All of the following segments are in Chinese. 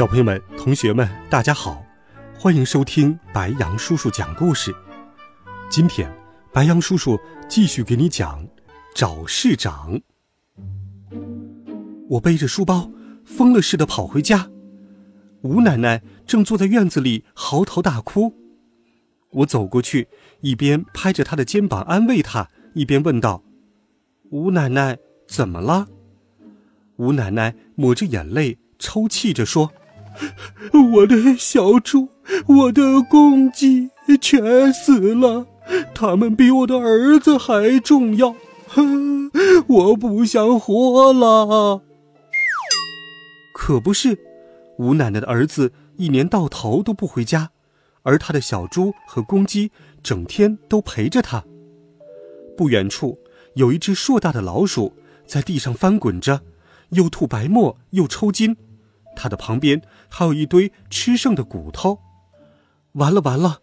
小朋友们、同学们，大家好，欢迎收听白羊叔叔讲故事。今天，白羊叔叔继续给你讲找市长。我背着书包，疯了似的跑回家。吴奶奶正坐在院子里嚎啕大哭。我走过去，一边拍着她的肩膀安慰她，一边问道：“吴奶奶，怎么了？”吴奶奶抹着眼泪，抽泣着说。我的小猪，我的公鸡全死了，他们比我的儿子还重要，我不想活了。可不是，吴奶奶的儿子一年到头都不回家，而他的小猪和公鸡整天都陪着他。不远处有一只硕大的老鼠在地上翻滚着，又吐白沫又抽筋。它的旁边还有一堆吃剩的骨头，完了完了，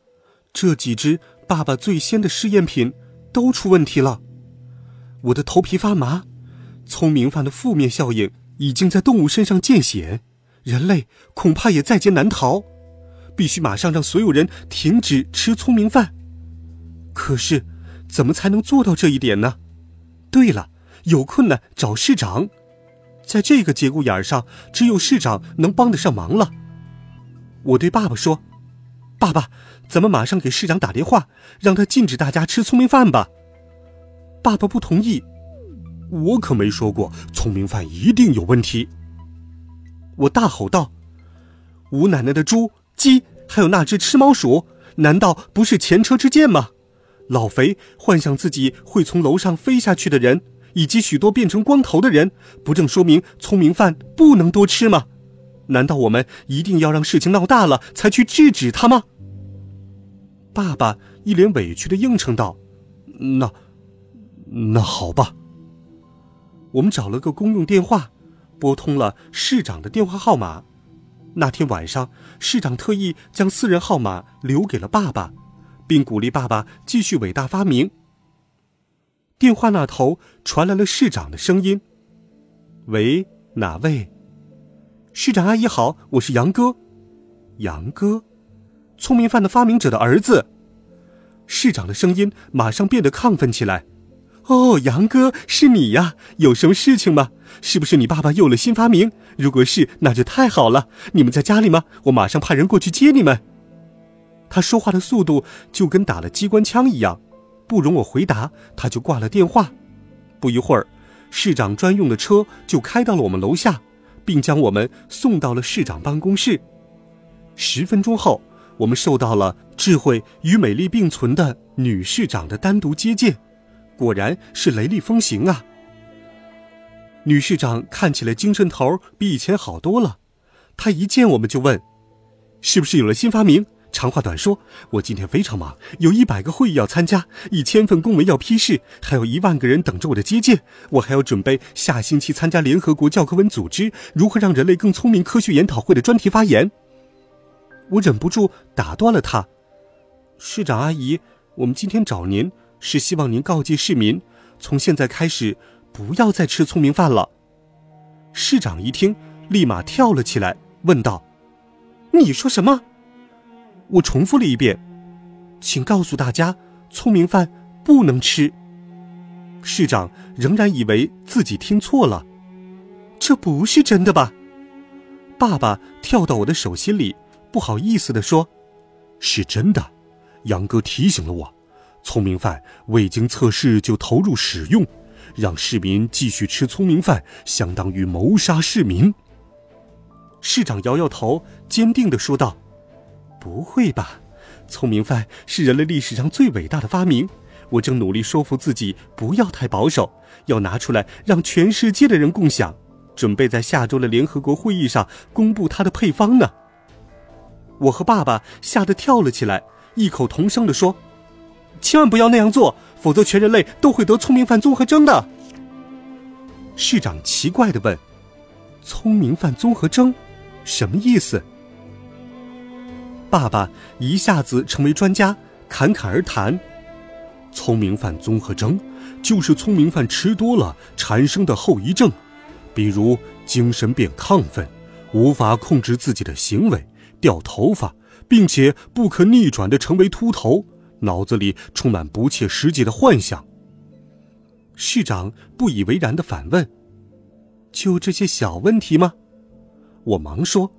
这几只爸爸最先的试验品都出问题了，我的头皮发麻。聪明饭的负面效应已经在动物身上见血，人类恐怕也在劫难逃，必须马上让所有人停止吃。聪明饭。可是，怎么才能做到这一点呢？对了，有困难找市长。在这个节骨眼上，只有市长能帮得上忙了。我对爸爸说：“爸爸，咱们马上给市长打电话，让他禁止大家吃聪明饭吧。”爸爸不同意。我可没说过聪明饭一定有问题。我大吼道：“吴奶奶的猪、鸡，还有那只吃猫鼠，难道不是前车之鉴吗？老肥幻想自己会从楼上飞下去的人。”以及许多变成光头的人，不正说明聪明饭不能多吃吗？难道我们一定要让事情闹大了才去制止他吗？爸爸一脸委屈的应承道：“那，那好吧。”我们找了个公用电话，拨通了市长的电话号码。那天晚上，市长特意将私人号码留给了爸爸，并鼓励爸爸继续伟大发明。电话那头传来了市长的声音：“喂，哪位？市长阿姨好，我是杨哥。杨哥，聪明饭的发明者的儿子。”市长的声音马上变得亢奋起来：“哦，杨哥，是你呀？有什么事情吗？是不是你爸爸有了新发明？如果是，那就太好了。你们在家里吗？我马上派人过去接你们。”他说话的速度就跟打了机关枪一样。不容我回答，他就挂了电话。不一会儿，市长专用的车就开到了我们楼下，并将我们送到了市长办公室。十分钟后，我们受到了智慧与美丽并存的女市长的单独接见，果然是雷厉风行啊！女市长看起来精神头比以前好多了，她一见我们就问：“是不是有了新发明？”长话短说，我今天非常忙，有一百个会议要参加，一千份公文要批示，还有一万个人等着我的接见。我还要准备下星期参加联合国教科文组织如何让人类更聪明科学研讨会的专题发言。我忍不住打断了他：“市长阿姨，我们今天找您是希望您告诫市民，从现在开始不要再吃聪明饭了。”市长一听，立马跳了起来，问道：“你说什么？”我重复了一遍，请告诉大家，聪明饭不能吃。市长仍然以为自己听错了，这不是真的吧？爸爸跳到我的手心里，不好意思地说：“是真的。”杨哥提醒了我，聪明饭未经测试就投入使用，让市民继续吃聪明饭，相当于谋杀市民。市长摇摇头，坚定地说道。不会吧，聪明饭是人类历史上最伟大的发明。我正努力说服自己不要太保守，要拿出来让全世界的人共享，准备在下周的联合国会议上公布它的配方呢。我和爸爸吓得跳了起来，异口同声地说：“千万不要那样做，否则全人类都会得聪明饭综合征的。”市长奇怪地问：“聪明饭综合征，什么意思？”爸爸一下子成为专家，侃侃而谈：“聪明犯综合征，就是聪明犯吃多了产生的后遗症，比如精神变亢奋，无法控制自己的行为，掉头发，并且不可逆转的成为秃头，脑子里充满不切实际的幻想。”市长不以为然的反问：“就这些小问题吗？”我忙说：“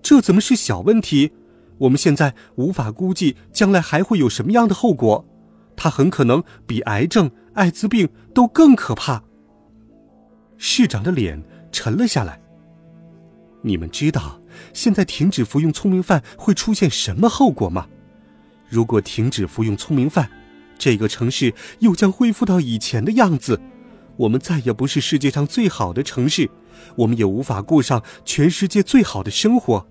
这怎么是小问题？”我们现在无法估计将来还会有什么样的后果，它很可能比癌症、艾滋病都更可怕。市长的脸沉了下来。你们知道现在停止服用聪明饭会出现什么后果吗？如果停止服用聪明饭，这个城市又将恢复到以前的样子，我们再也不是世界上最好的城市，我们也无法过上全世界最好的生活。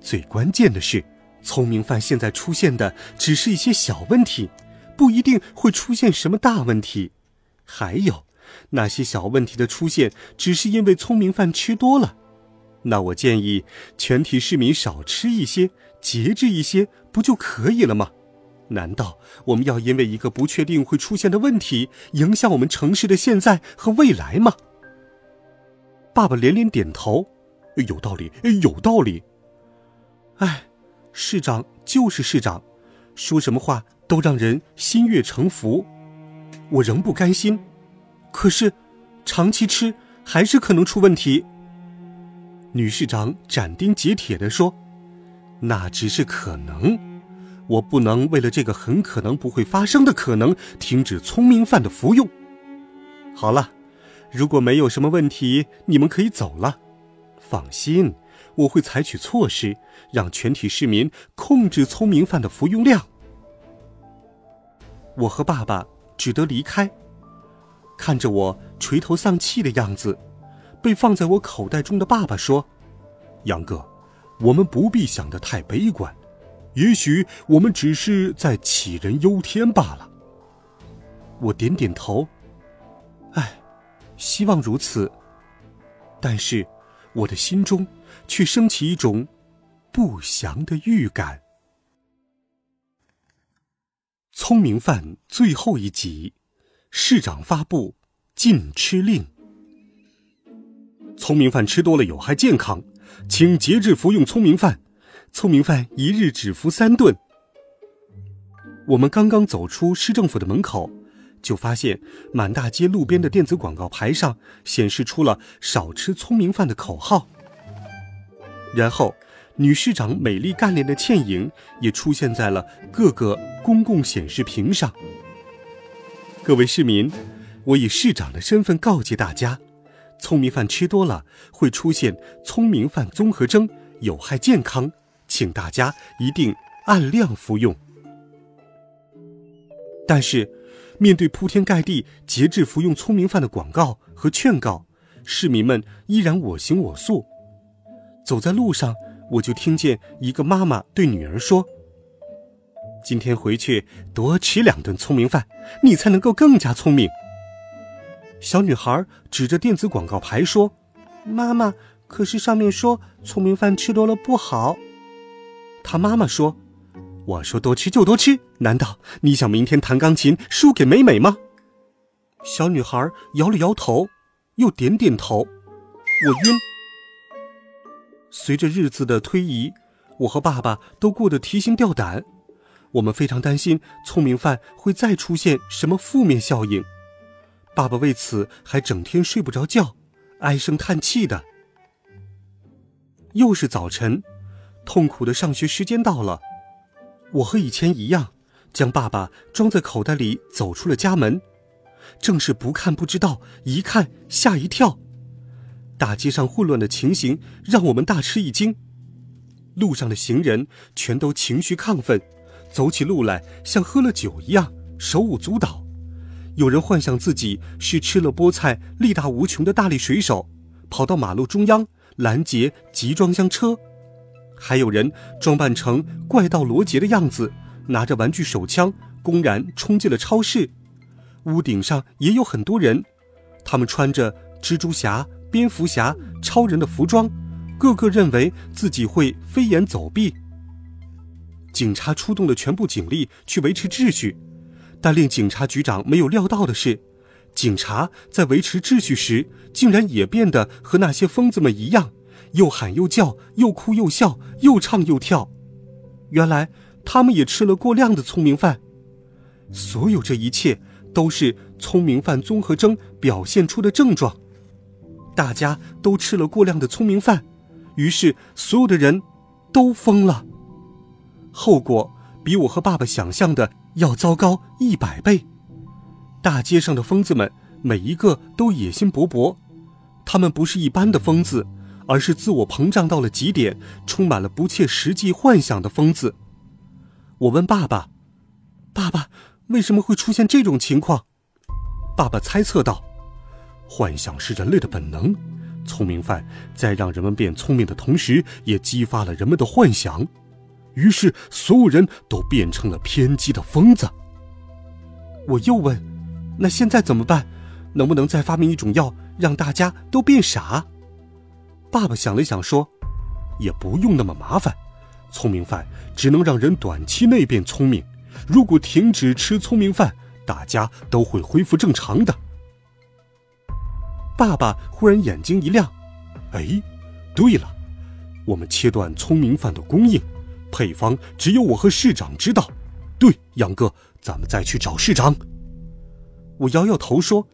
最关键的是，聪明饭现在出现的只是一些小问题，不一定会出现什么大问题。还有，那些小问题的出现，只是因为聪明饭吃多了。那我建议全体市民少吃一些，节制一些，不就可以了吗？难道我们要因为一个不确定会出现的问题，影响我们城市的现在和未来吗？爸爸连连点头，有道理，有道理。哎，市长就是市长，说什么话都让人心悦诚服。我仍不甘心，可是长期吃还是可能出问题。女市长斩钉截铁地说：“那只是可能，我不能为了这个很可能不会发生的可能停止聪明饭的服用。”好了，如果没有什么问题，你们可以走了。放心。我会采取措施，让全体市民控制聪明饭的服用量。我和爸爸只得离开。看着我垂头丧气的样子，被放在我口袋中的爸爸说：“杨哥，我们不必想得太悲观，也许我们只是在杞人忧天罢了。”我点点头。唉，希望如此。但是，我的心中。却升起一种不祥的预感。聪明饭最后一集，市长发布禁吃令：聪明饭吃多了有害健康，请节制服用聪明饭。聪明饭一日只服三顿。我们刚刚走出市政府的门口，就发现满大街路边的电子广告牌上显示出了“少吃聪明饭”的口号。然后，女市长美丽干练的倩影也出现在了各个公共显示屏上。各位市民，我以市长的身份告诫大家：聪明饭吃多了会出现聪明饭综合征，有害健康，请大家一定按量服用。但是，面对铺天盖地节制服用聪明饭的广告和劝告，市民们依然我行我素。走在路上，我就听见一个妈妈对女儿说：“今天回去多吃两顿聪明饭，你才能够更加聪明。”小女孩指着电子广告牌说：“妈妈，可是上面说聪明饭吃多了不好。”她妈妈说：“我说多吃就多吃，难道你想明天弹钢琴输给美美吗？”小女孩摇了摇头，又点点头。我晕。随着日子的推移，我和爸爸都过得提心吊胆。我们非常担心聪明饭会再出现什么负面效应。爸爸为此还整天睡不着觉，唉声叹气的。又是早晨，痛苦的上学时间到了。我和以前一样，将爸爸装在口袋里走出了家门。正是不看不知道，一看吓一跳。大街上混乱的情形让我们大吃一惊，路上的行人全都情绪亢奋，走起路来像喝了酒一样手舞足蹈。有人幻想自己是吃了菠菜力大无穷的大力水手，跑到马路中央拦截集装箱车；还有人装扮成怪盗罗杰的样子，拿着玩具手枪，公然冲进了超市。屋顶上也有很多人，他们穿着蜘蛛侠、蝙蝠侠、超人的服装，个个认为自己会飞檐走壁。警察出动了全部警力去维持秩序，但令警察局长没有料到的是，警察在维持秩序时，竟然也变得和那些疯子们一样，又喊又叫，又哭又笑，又唱又跳。原来他们也吃了过量的聪明饭。所有这一切。都是聪明饭综合征表现出的症状，大家都吃了过量的聪明饭，于是所有的人都疯了。后果比我和爸爸想象的要糟糕一百倍。大街上的疯子们每一个都野心勃勃，他们不是一般的疯子，而是自我膨胀到了极点、充满了不切实际幻想的疯子。我问爸爸：“爸爸。”为什么会出现这种情况？爸爸猜测道：“幻想是人类的本能，聪明饭在让人们变聪明的同时，也激发了人们的幻想，于是所有人都变成了偏激的疯子。”我又问：“那现在怎么办？能不能再发明一种药，让大家都变傻？”爸爸想了想说：“也不用那么麻烦，聪明饭只能让人短期内变聪明。”如果停止吃聪明饭，大家都会恢复正常的。爸爸忽然眼睛一亮，哎，对了，我们切断聪明饭的供应，配方只有我和市长知道。对，杨哥，咱们再去找市长。我摇摇头说：“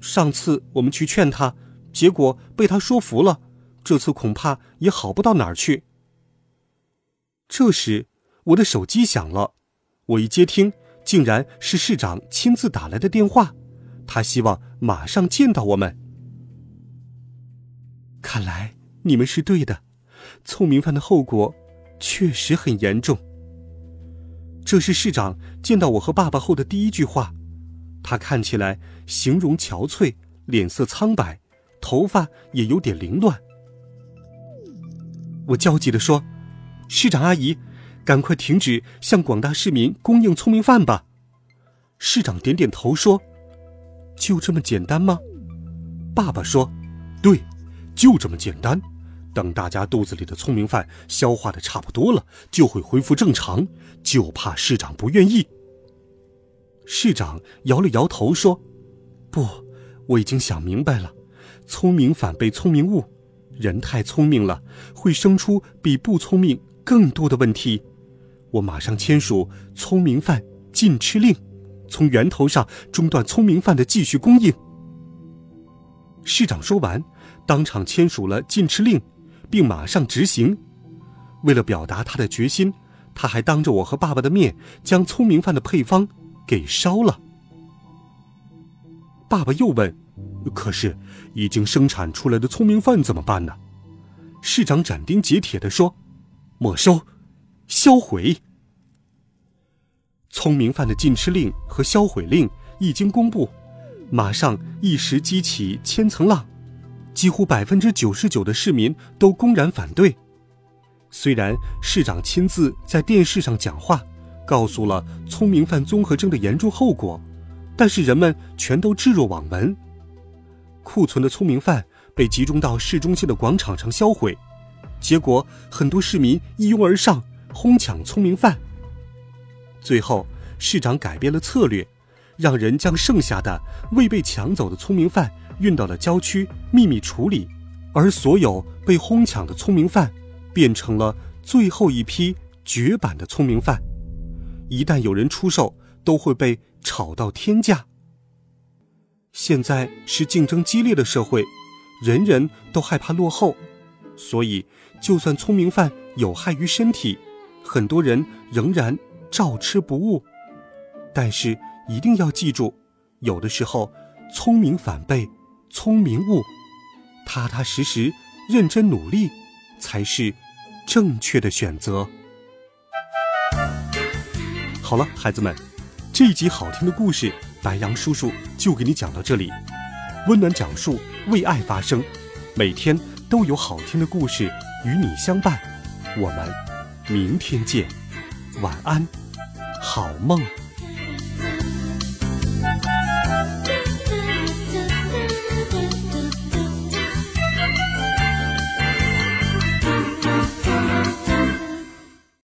上次我们去劝他，结果被他说服了，这次恐怕也好不到哪儿去。”这时，我的手机响了。我一接听，竟然是市长亲自打来的电话，他希望马上见到我们。看来你们是对的，聪明饭的后果确实很严重。这是市长见到我和爸爸后的第一句话，他看起来形容憔悴，脸色苍白，头发也有点凌乱。我焦急地说：“市长阿姨。”赶快停止向广大市民供应聪明饭吧！市长点点头说：“就这么简单吗？”爸爸说：“对，就这么简单。等大家肚子里的聪明饭消化的差不多了，就会恢复正常。就怕市长不愿意。”市长摇了摇头说：“不，我已经想明白了。聪明反被聪明误，人太聪明了，会生出比不聪明更多的问题。”我马上签署聪明饭禁吃令，从源头上中断聪明饭的继续供应。市长说完，当场签署了禁吃令，并马上执行。为了表达他的决心，他还当着我和爸爸的面将聪明饭的配方给烧了。爸爸又问：“可是已经生产出来的聪明饭怎么办呢？”市长斩钉截铁地说：“没收。”销毁聪明饭的禁吃令和销毁令一经公布，马上一时激起千层浪，几乎百分之九十九的市民都公然反对。虽然市长亲自在电视上讲话，告诉了聪明饭综合征的严重后果，但是人们全都置若罔闻。库存的聪明饭被集中到市中心的广场上销毁，结果很多市民一拥而上。哄抢聪明饭。最后，市长改变了策略，让人将剩下的未被抢走的聪明饭运到了郊区秘密处理，而所有被哄抢的聪明饭变成了最后一批绝版的聪明饭。一旦有人出售，都会被炒到天价。现在是竞争激烈的社会，人人都害怕落后，所以就算聪明饭有害于身体。很多人仍然照吃不误，但是一定要记住，有的时候聪明反被聪明误，踏踏实实、认真努力才是正确的选择。好了，孩子们，这一集好听的故事，白羊叔叔就给你讲到这里。温暖讲述，为爱发声，每天都有好听的故事与你相伴。我们明天见，晚安，好梦。